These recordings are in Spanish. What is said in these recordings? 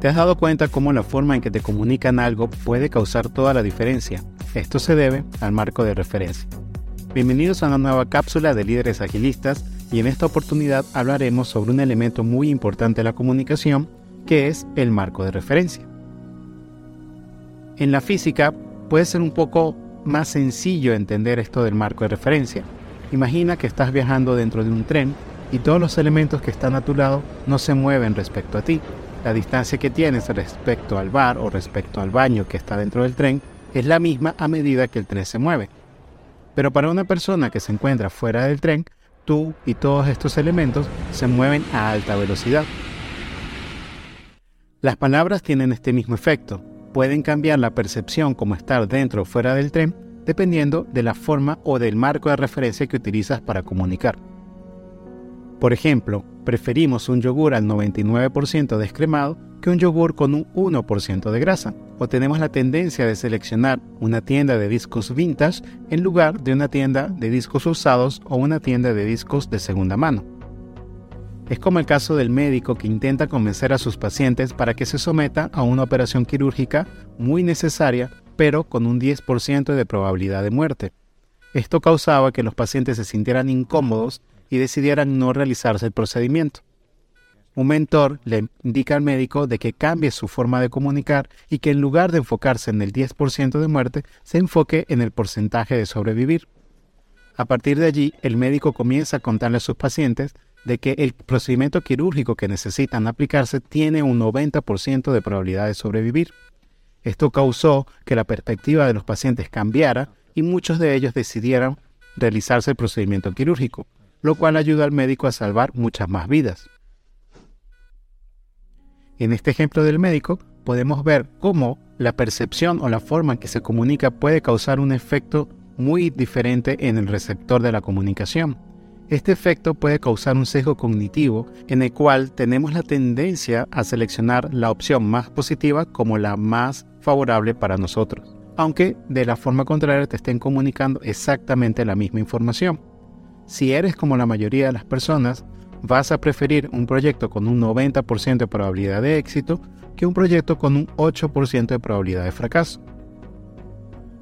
¿Te has dado cuenta cómo la forma en que te comunican algo puede causar toda la diferencia? Esto se debe al marco de referencia. Bienvenidos a una nueva cápsula de líderes agilistas y en esta oportunidad hablaremos sobre un elemento muy importante de la comunicación que es el marco de referencia. En la física puede ser un poco más sencillo entender esto del marco de referencia. Imagina que estás viajando dentro de un tren y todos los elementos que están a tu lado no se mueven respecto a ti. La distancia que tienes respecto al bar o respecto al baño que está dentro del tren es la misma a medida que el tren se mueve. Pero para una persona que se encuentra fuera del tren, tú y todos estos elementos se mueven a alta velocidad. Las palabras tienen este mismo efecto. Pueden cambiar la percepción como estar dentro o fuera del tren dependiendo de la forma o del marco de referencia que utilizas para comunicar. Por ejemplo, preferimos un yogur al 99% descremado que un yogur con un 1% de grasa, o tenemos la tendencia de seleccionar una tienda de discos vintage en lugar de una tienda de discos usados o una tienda de discos de segunda mano. Es como el caso del médico que intenta convencer a sus pacientes para que se someta a una operación quirúrgica muy necesaria, pero con un 10% de probabilidad de muerte. Esto causaba que los pacientes se sintieran incómodos y decidieran no realizarse el procedimiento. Un mentor le indica al médico de que cambie su forma de comunicar y que en lugar de enfocarse en el 10% de muerte, se enfoque en el porcentaje de sobrevivir. A partir de allí, el médico comienza a contarle a sus pacientes de que el procedimiento quirúrgico que necesitan aplicarse tiene un 90% de probabilidad de sobrevivir. Esto causó que la perspectiva de los pacientes cambiara y muchos de ellos decidieran realizarse el procedimiento quirúrgico lo cual ayuda al médico a salvar muchas más vidas. En este ejemplo del médico podemos ver cómo la percepción o la forma en que se comunica puede causar un efecto muy diferente en el receptor de la comunicación. Este efecto puede causar un sesgo cognitivo en el cual tenemos la tendencia a seleccionar la opción más positiva como la más favorable para nosotros, aunque de la forma contraria te estén comunicando exactamente la misma información. Si eres como la mayoría de las personas, vas a preferir un proyecto con un 90% de probabilidad de éxito que un proyecto con un 8% de probabilidad de fracaso.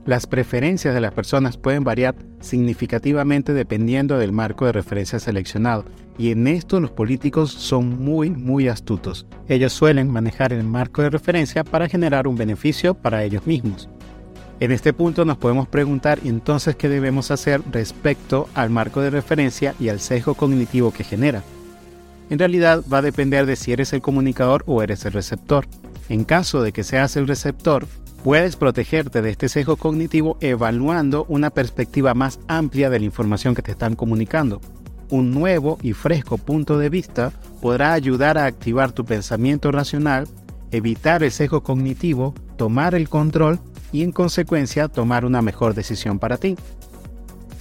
Las preferencias de las personas pueden variar significativamente dependiendo del marco de referencia seleccionado, y en esto los políticos son muy, muy astutos. Ellos suelen manejar el marco de referencia para generar un beneficio para ellos mismos. En este punto nos podemos preguntar entonces qué debemos hacer respecto al marco de referencia y al sesgo cognitivo que genera. En realidad va a depender de si eres el comunicador o eres el receptor. En caso de que seas el receptor, puedes protegerte de este sesgo cognitivo evaluando una perspectiva más amplia de la información que te están comunicando. Un nuevo y fresco punto de vista podrá ayudar a activar tu pensamiento racional, evitar el sesgo cognitivo, tomar el control y en consecuencia tomar una mejor decisión para ti.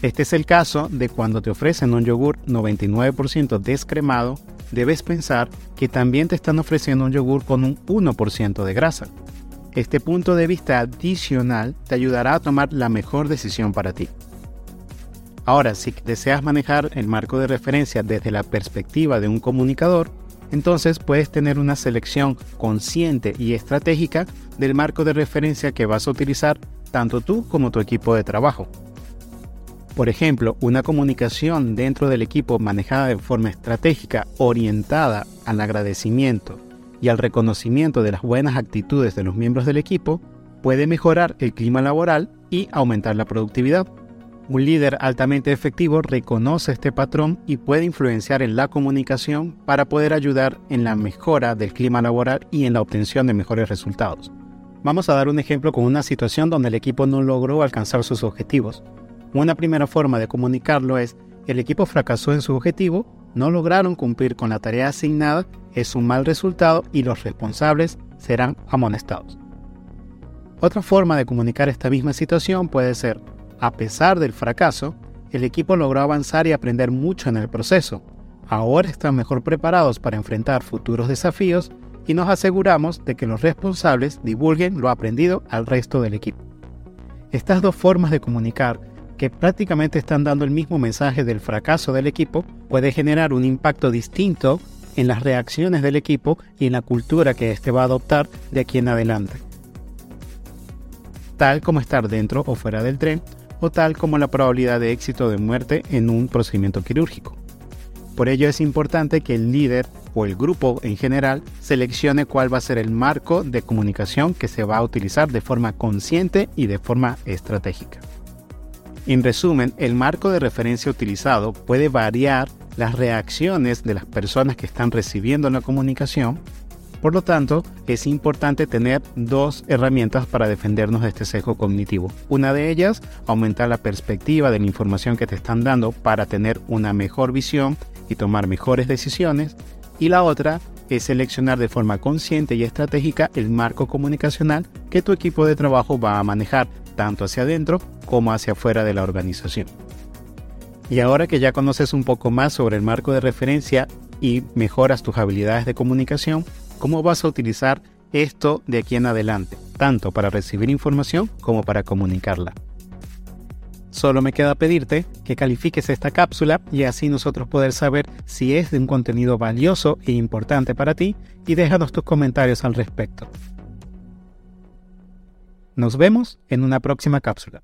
Este es el caso de cuando te ofrecen un yogur 99% descremado, debes pensar que también te están ofreciendo un yogur con un 1% de grasa. Este punto de vista adicional te ayudará a tomar la mejor decisión para ti. Ahora, si deseas manejar el marco de referencia desde la perspectiva de un comunicador, entonces puedes tener una selección consciente y estratégica del marco de referencia que vas a utilizar tanto tú como tu equipo de trabajo. Por ejemplo, una comunicación dentro del equipo manejada de forma estratégica orientada al agradecimiento y al reconocimiento de las buenas actitudes de los miembros del equipo puede mejorar el clima laboral y aumentar la productividad. Un líder altamente efectivo reconoce este patrón y puede influenciar en la comunicación para poder ayudar en la mejora del clima laboral y en la obtención de mejores resultados. Vamos a dar un ejemplo con una situación donde el equipo no logró alcanzar sus objetivos. Una primera forma de comunicarlo es, el equipo fracasó en su objetivo, no lograron cumplir con la tarea asignada, es un mal resultado y los responsables serán amonestados. Otra forma de comunicar esta misma situación puede ser, a pesar del fracaso, el equipo logró avanzar y aprender mucho en el proceso. Ahora están mejor preparados para enfrentar futuros desafíos y nos aseguramos de que los responsables divulguen lo aprendido al resto del equipo. Estas dos formas de comunicar, que prácticamente están dando el mismo mensaje del fracaso del equipo, puede generar un impacto distinto en las reacciones del equipo y en la cultura que éste va a adoptar de aquí en adelante. Tal como estar dentro o fuera del tren, o tal como la probabilidad de éxito de muerte en un procedimiento quirúrgico. Por ello es importante que el líder o el grupo en general seleccione cuál va a ser el marco de comunicación que se va a utilizar de forma consciente y de forma estratégica. En resumen, el marco de referencia utilizado puede variar las reacciones de las personas que están recibiendo la comunicación. Por lo tanto, es importante tener dos herramientas para defendernos de este sesgo cognitivo. Una de ellas, aumentar la perspectiva de la información que te están dando para tener una mejor visión y tomar mejores decisiones. Y la otra es seleccionar de forma consciente y estratégica el marco comunicacional que tu equipo de trabajo va a manejar tanto hacia adentro como hacia afuera de la organización. Y ahora que ya conoces un poco más sobre el marco de referencia y mejoras tus habilidades de comunicación, ¿cómo vas a utilizar esto de aquí en adelante, tanto para recibir información como para comunicarla? Solo me queda pedirte que califiques esta cápsula y así nosotros poder saber si es de un contenido valioso e importante para ti y déjanos tus comentarios al respecto. Nos vemos en una próxima cápsula.